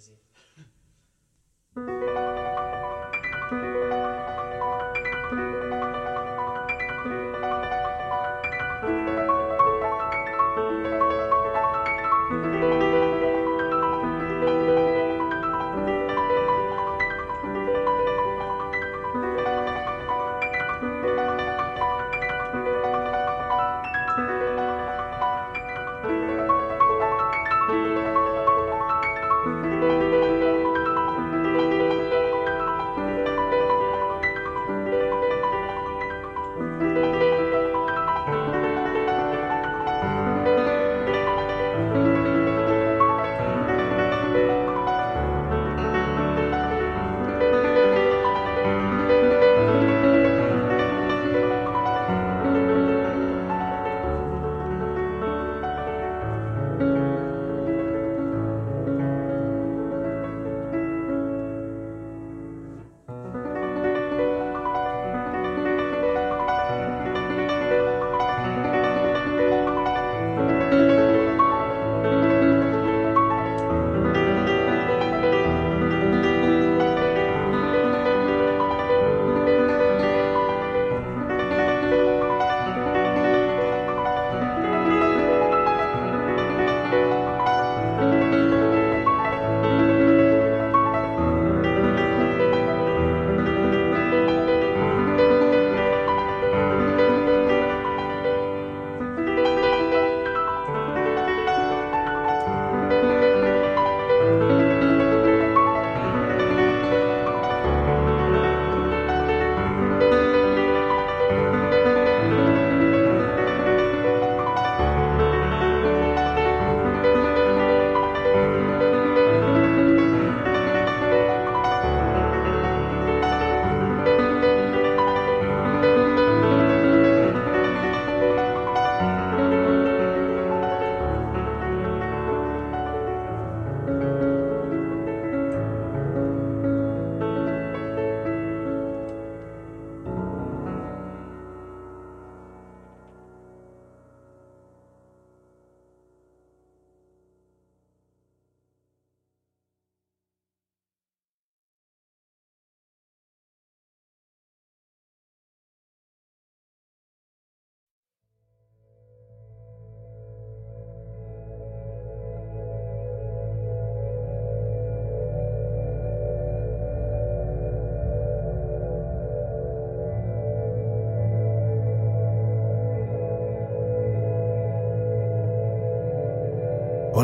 crazy.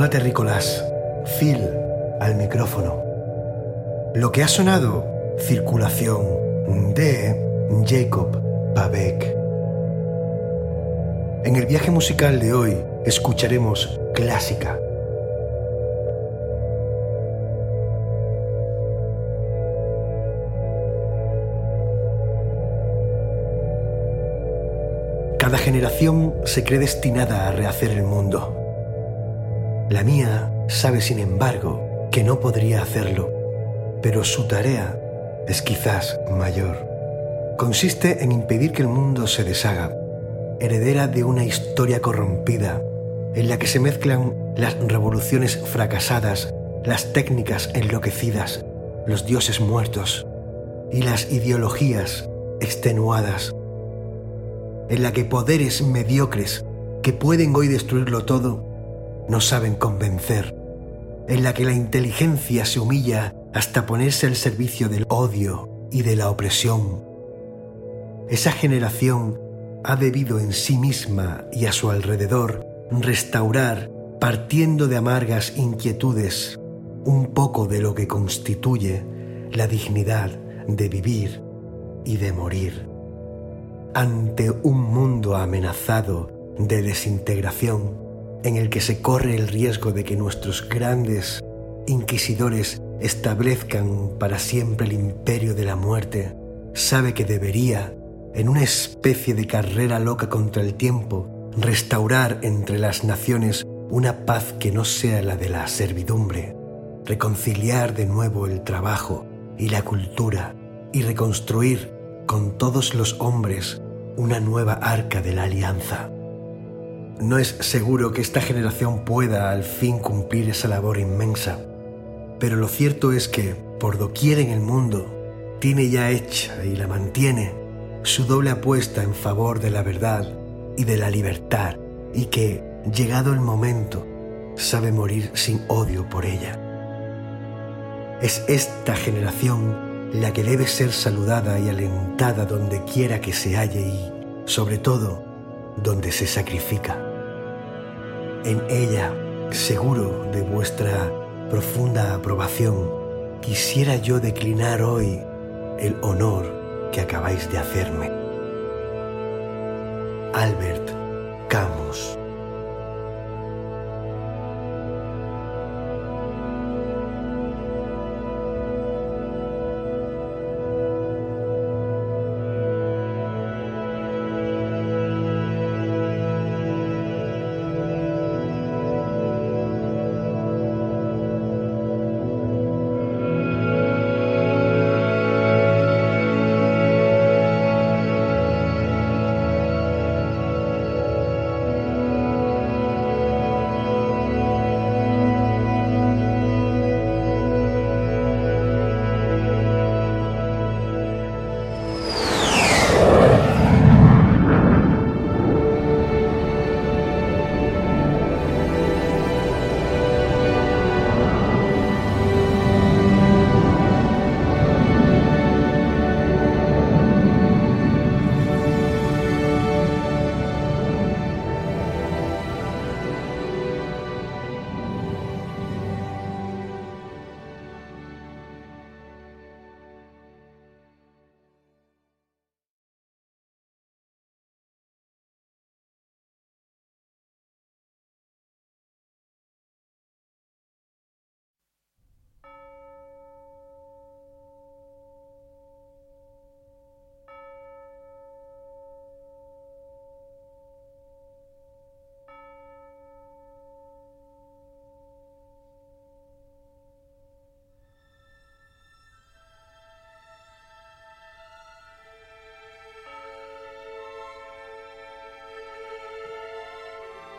Hola terrícolas, Phil al micrófono. Lo que ha sonado, circulación de Jacob Pavek. En el viaje musical de hoy escucharemos clásica. Cada generación se cree destinada a rehacer el mundo. La mía sabe, sin embargo, que no podría hacerlo, pero su tarea es quizás mayor. Consiste en impedir que el mundo se deshaga, heredera de una historia corrompida, en la que se mezclan las revoluciones fracasadas, las técnicas enloquecidas, los dioses muertos y las ideologías extenuadas, en la que poderes mediocres que pueden hoy destruirlo todo no saben convencer, en la que la inteligencia se humilla hasta ponerse al servicio del odio y de la opresión. Esa generación ha debido en sí misma y a su alrededor restaurar, partiendo de amargas inquietudes, un poco de lo que constituye la dignidad de vivir y de morir. Ante un mundo amenazado de desintegración, en el que se corre el riesgo de que nuestros grandes inquisidores establezcan para siempre el imperio de la muerte, sabe que debería, en una especie de carrera loca contra el tiempo, restaurar entre las naciones una paz que no sea la de la servidumbre, reconciliar de nuevo el trabajo y la cultura y reconstruir con todos los hombres una nueva arca de la alianza. No es seguro que esta generación pueda al fin cumplir esa labor inmensa, Pero lo cierto es que, por doquier en el mundo, tiene ya hecha y la mantiene su doble apuesta en favor de la verdad y de la libertad, y que, llegado el momento, sabe morir sin odio por ella. Es esta generación la que debe ser saludada y alentada donde quiera que se halle y, sobre todo, donde se sacrifica. En ella, seguro de vuestra profunda aprobación, quisiera yo declinar hoy el honor que acabáis de hacerme. Albert Camus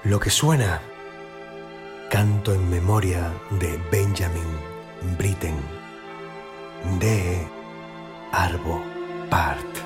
Lo que suena, canto en memoria de Benjamin Britten, de Arvo Part.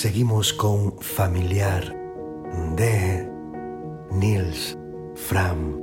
Seguimos con Familiar de Nils Fram.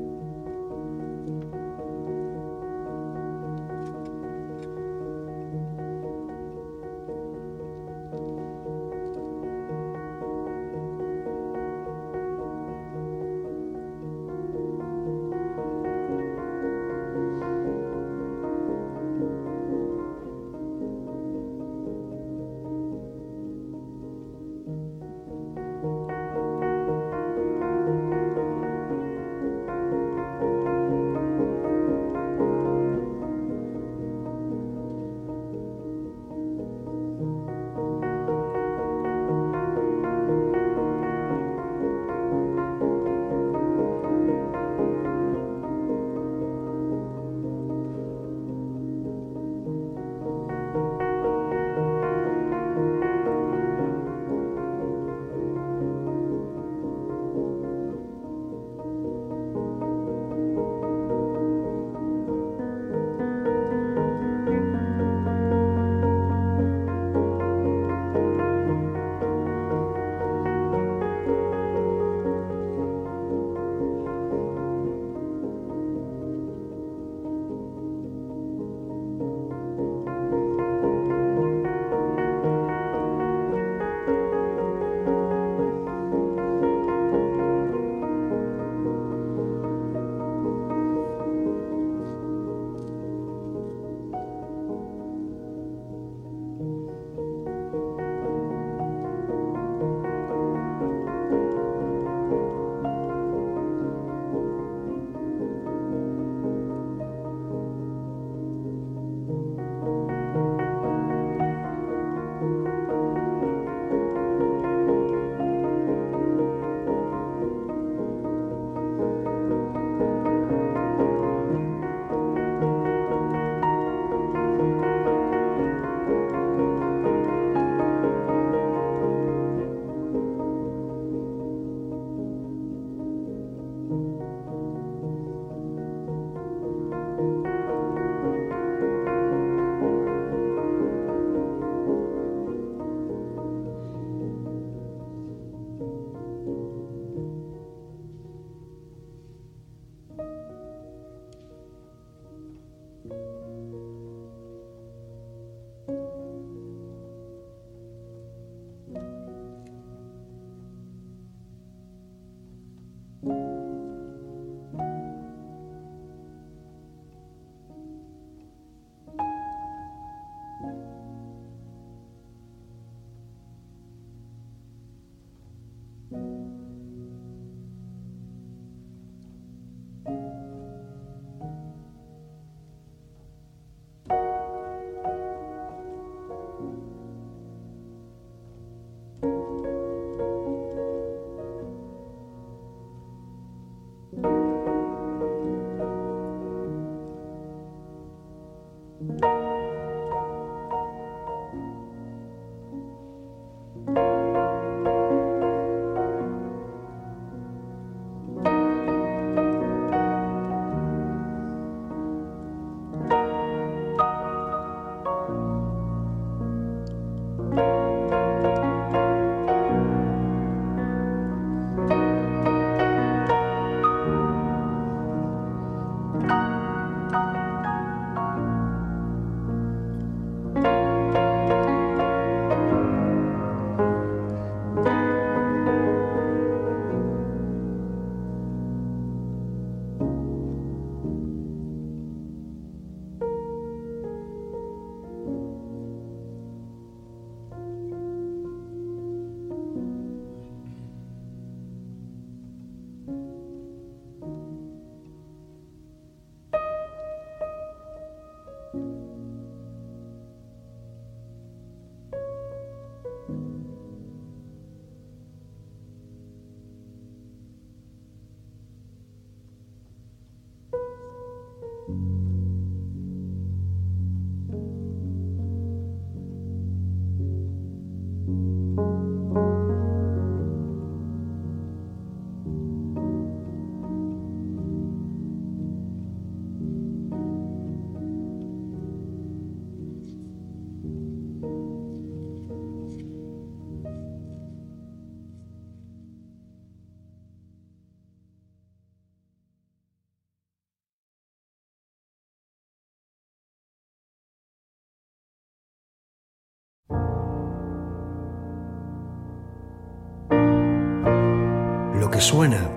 Lo que suena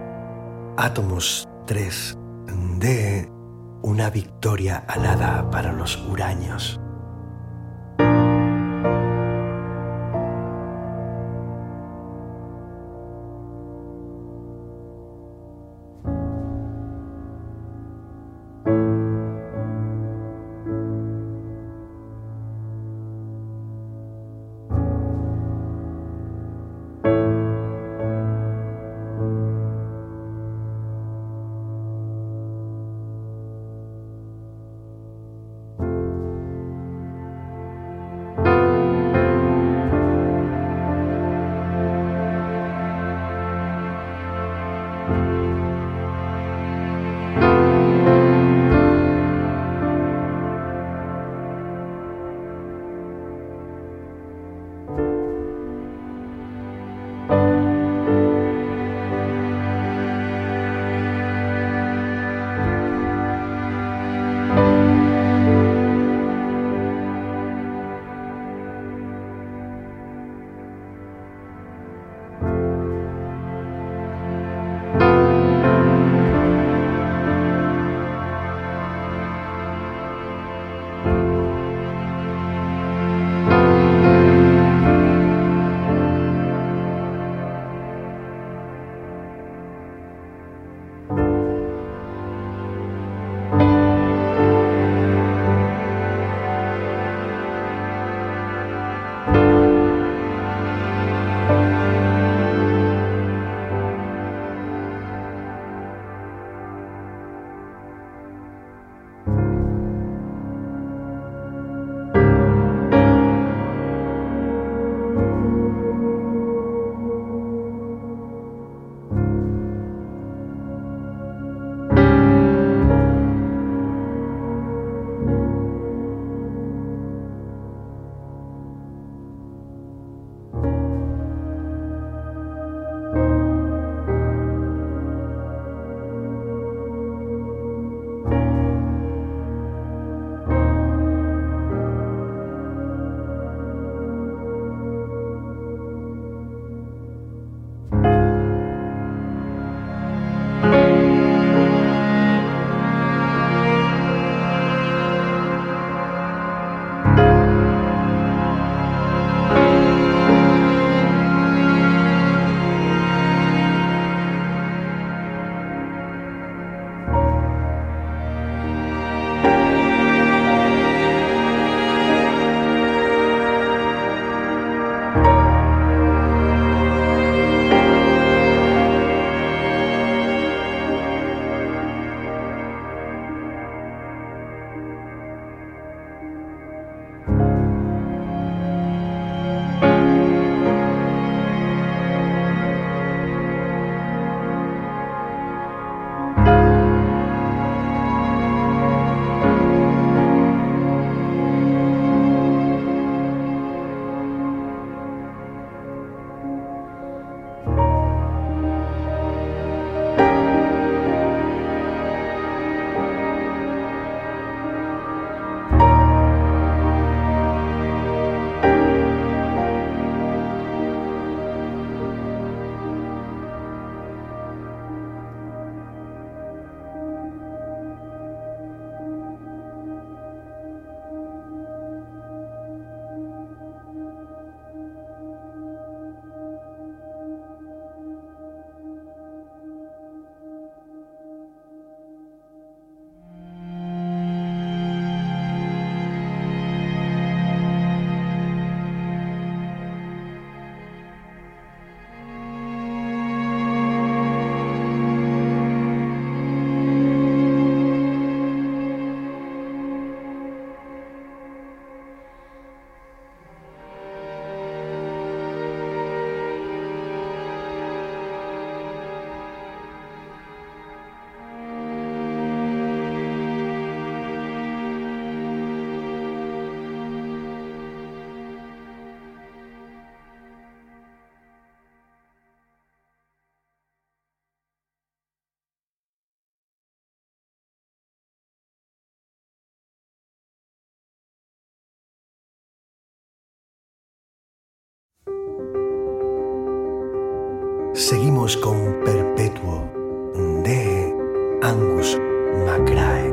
Átomos 3 de una victoria alada para los huraños. Seguimos con Perpetuo de Angus MacRae.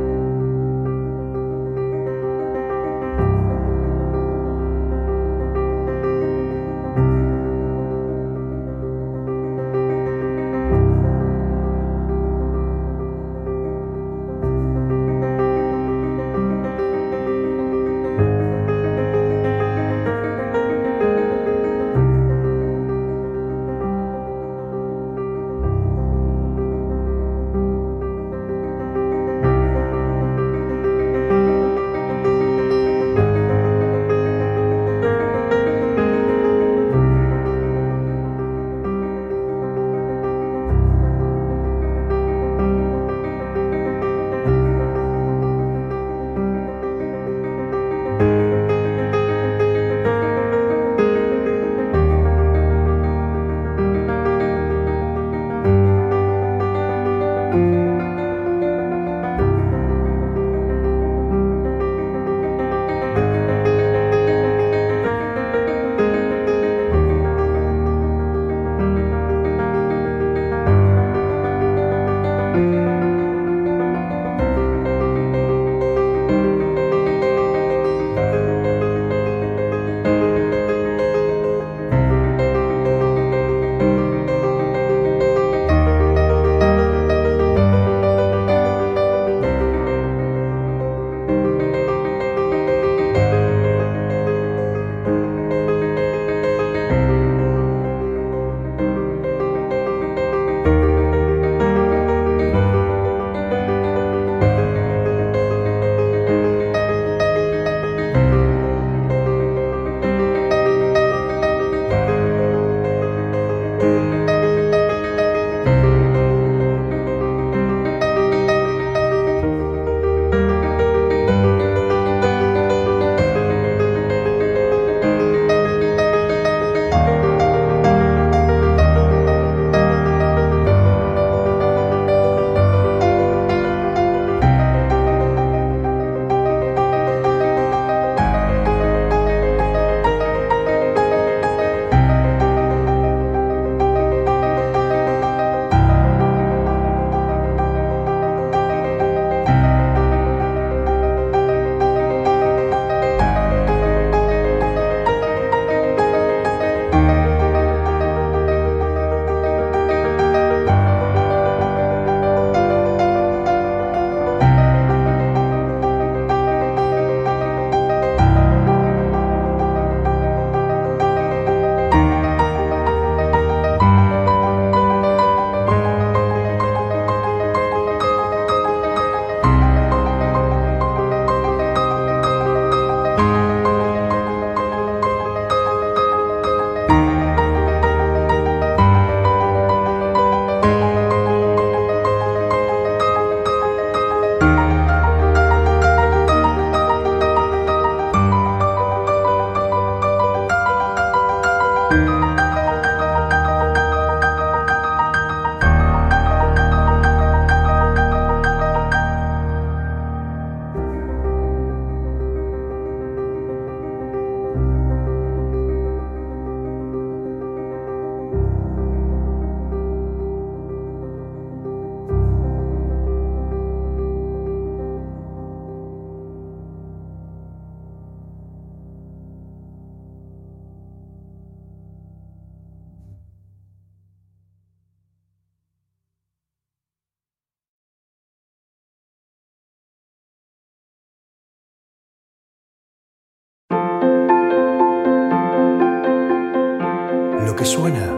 Suena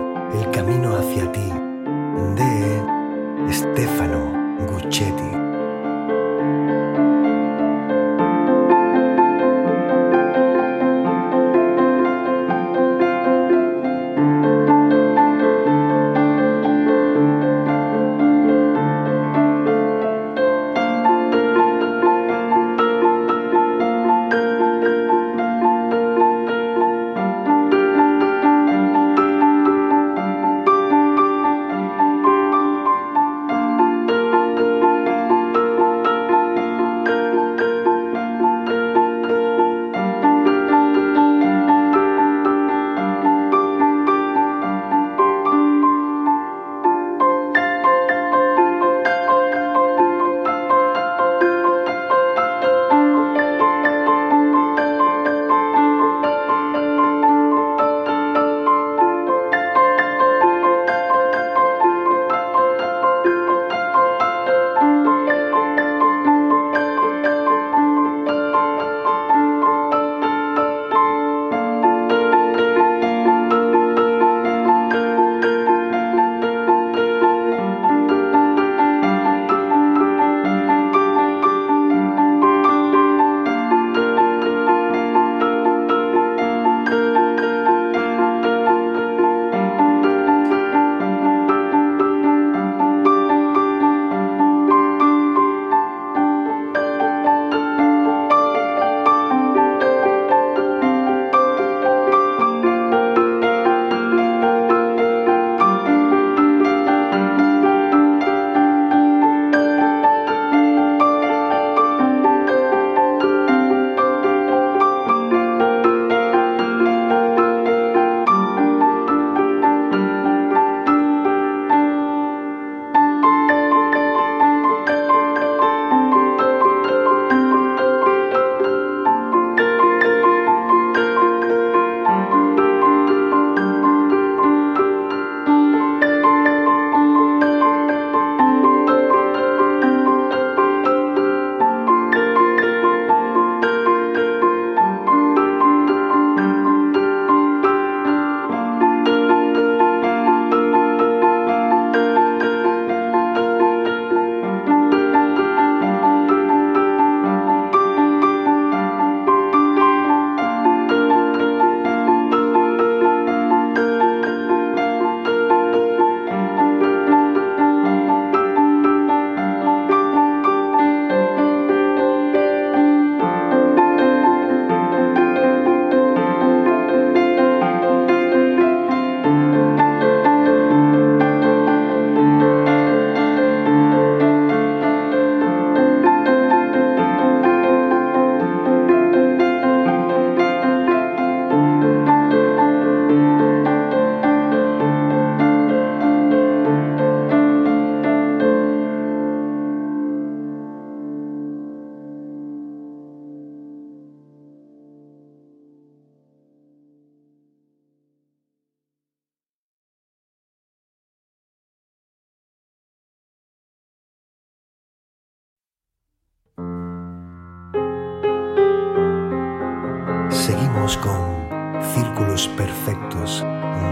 seguimos con Círculos Perfectos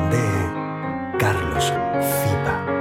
de Carlos Fipa.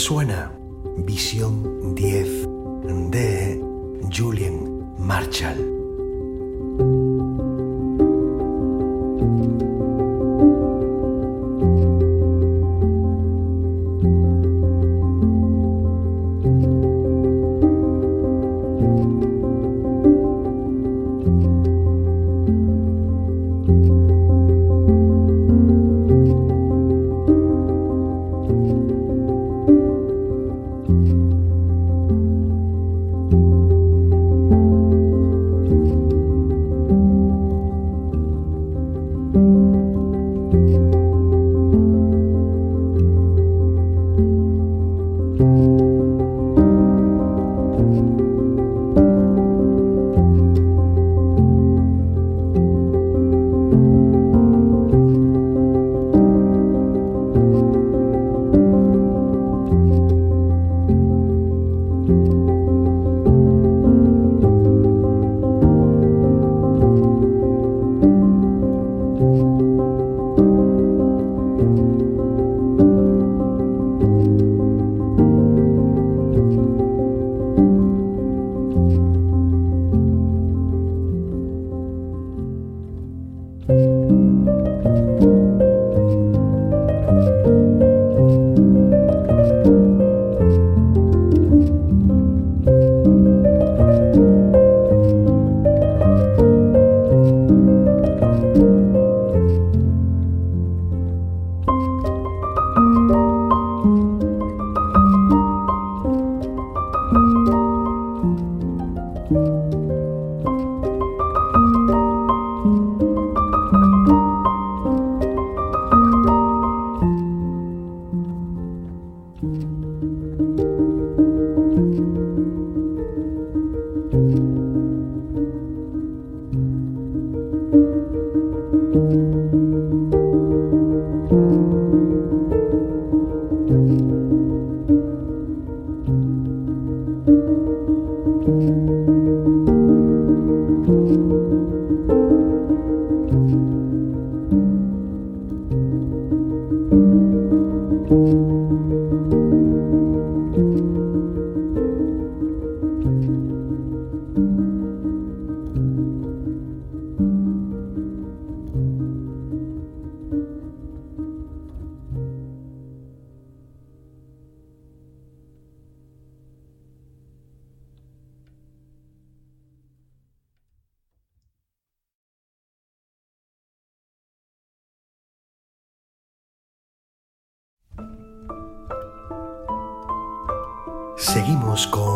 Suena, you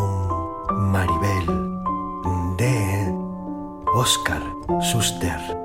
con Maribel de Oscar Suster.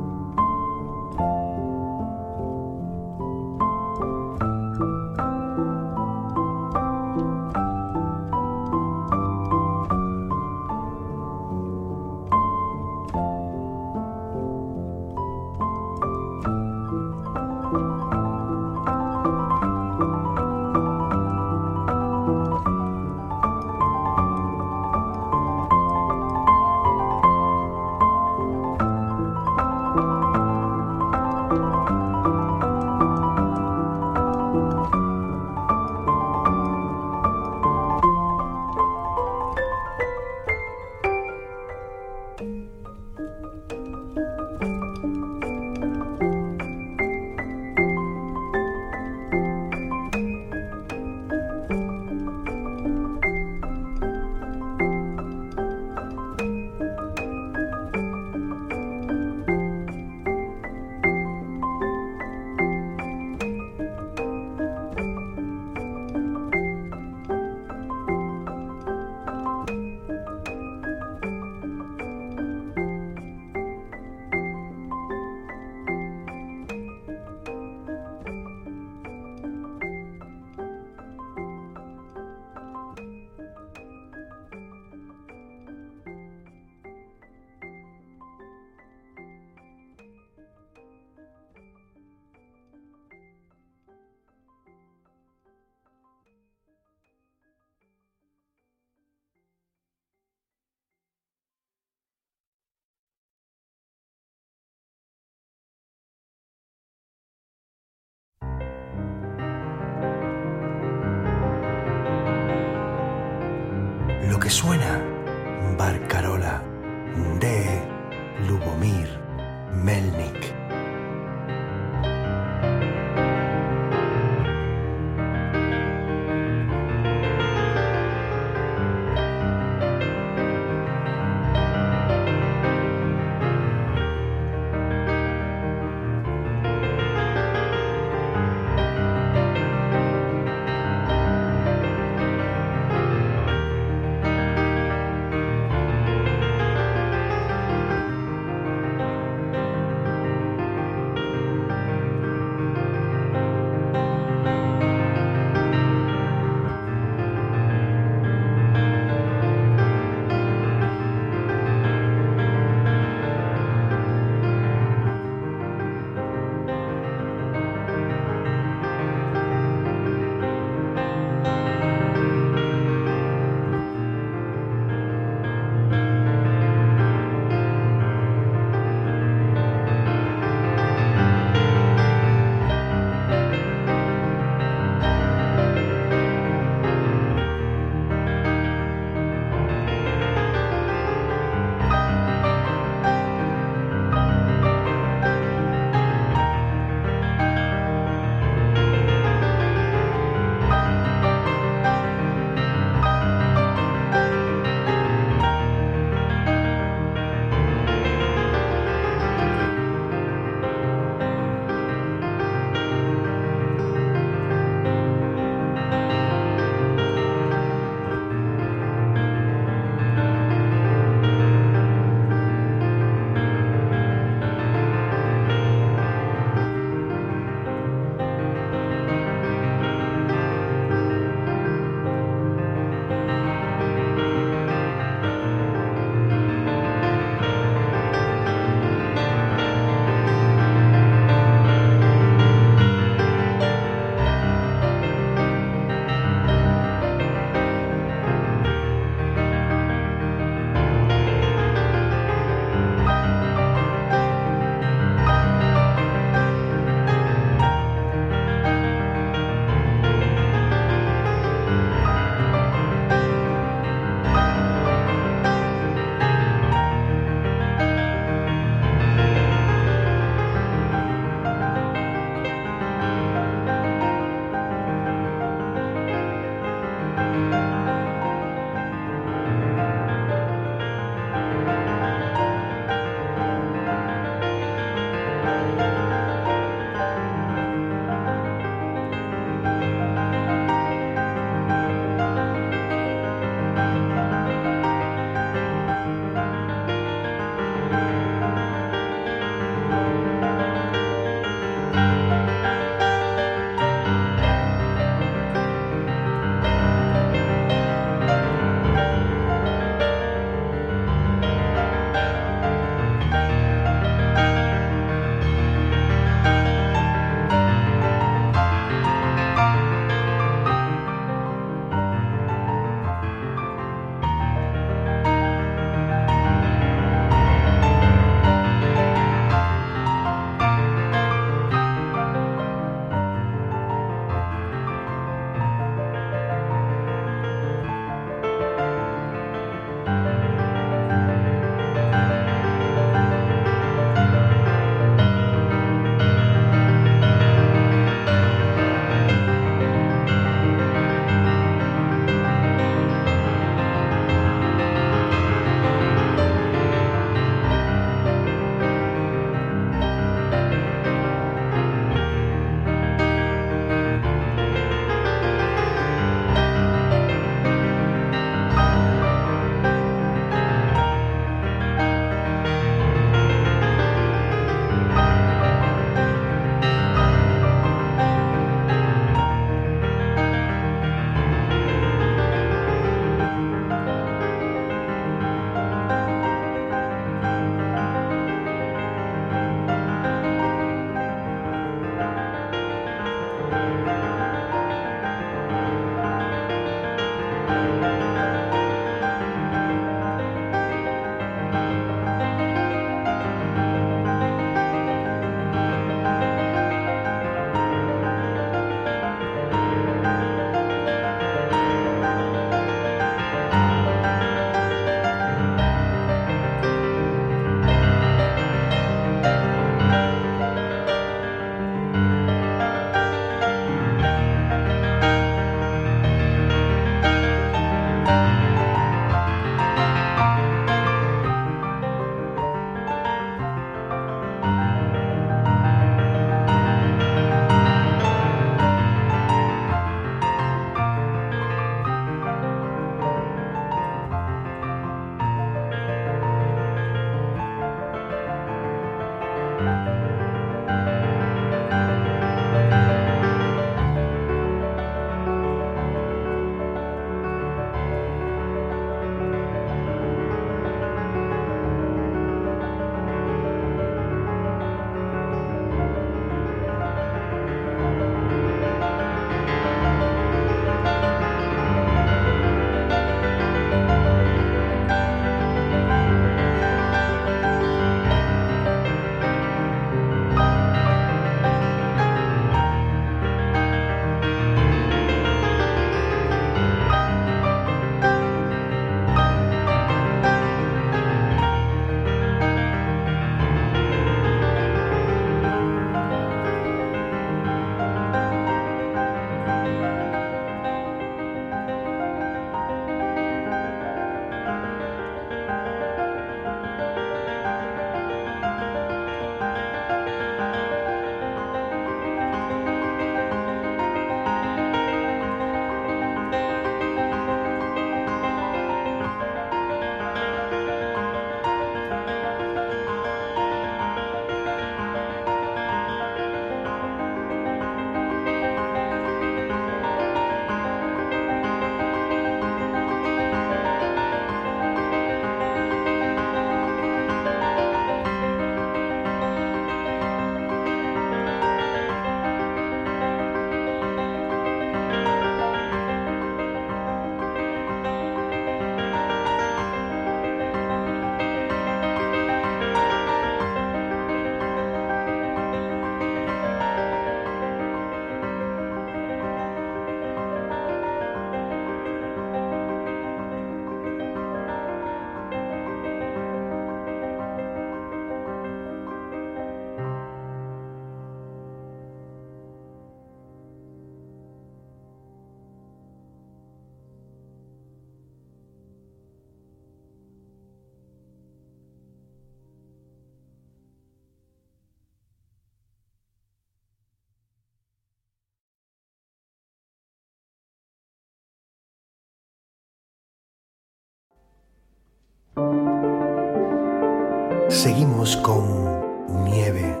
Seguimos con Nieve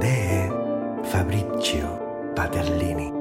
de Fabrizio Paterlini.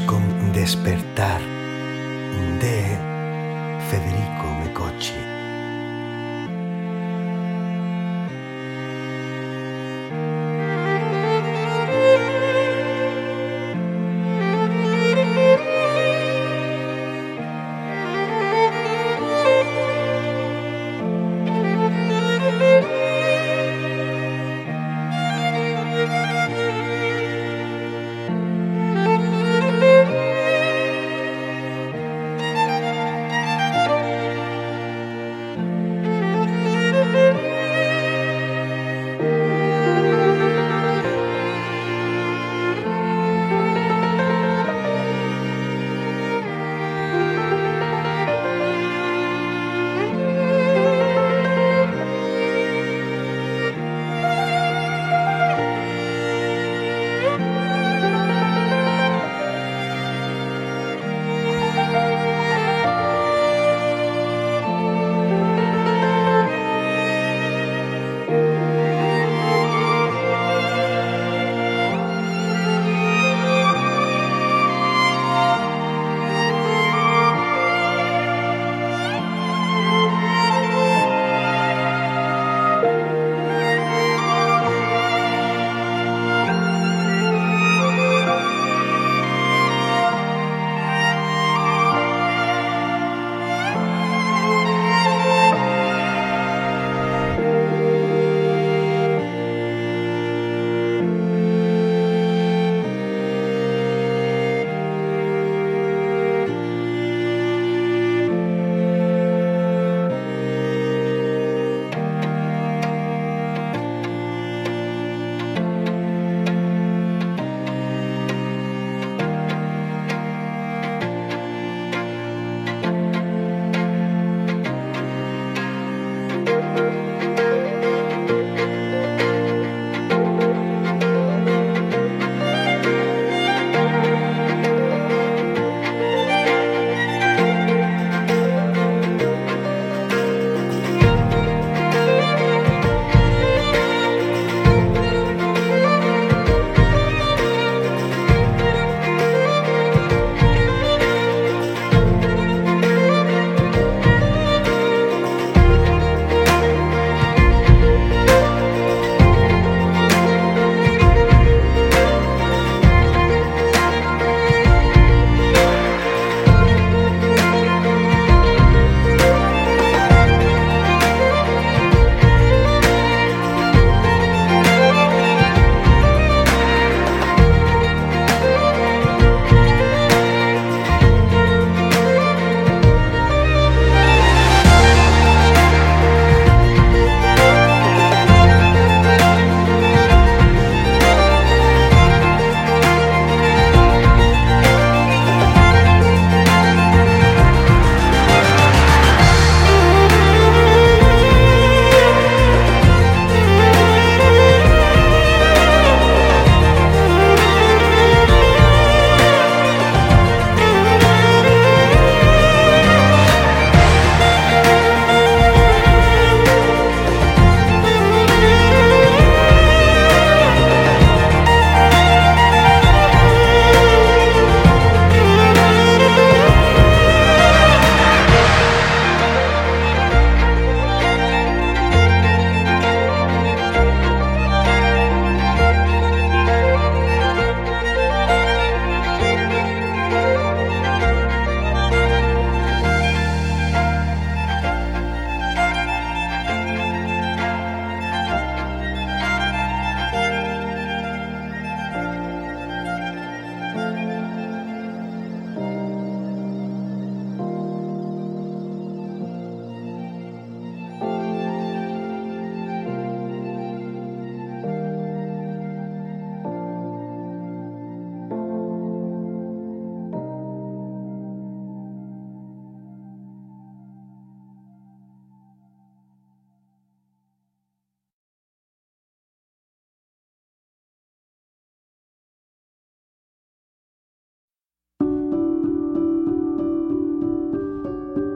Con Despertar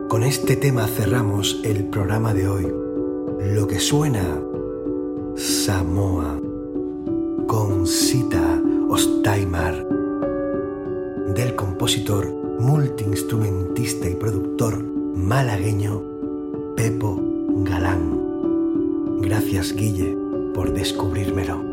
Con este tema cerramos el programa de hoy. Lo que suena Samoa con Sita Ostaimar. compositor, multiinstrumentista y productor malagueño Pepo Galán. Gracias Guille por descubrírmelo.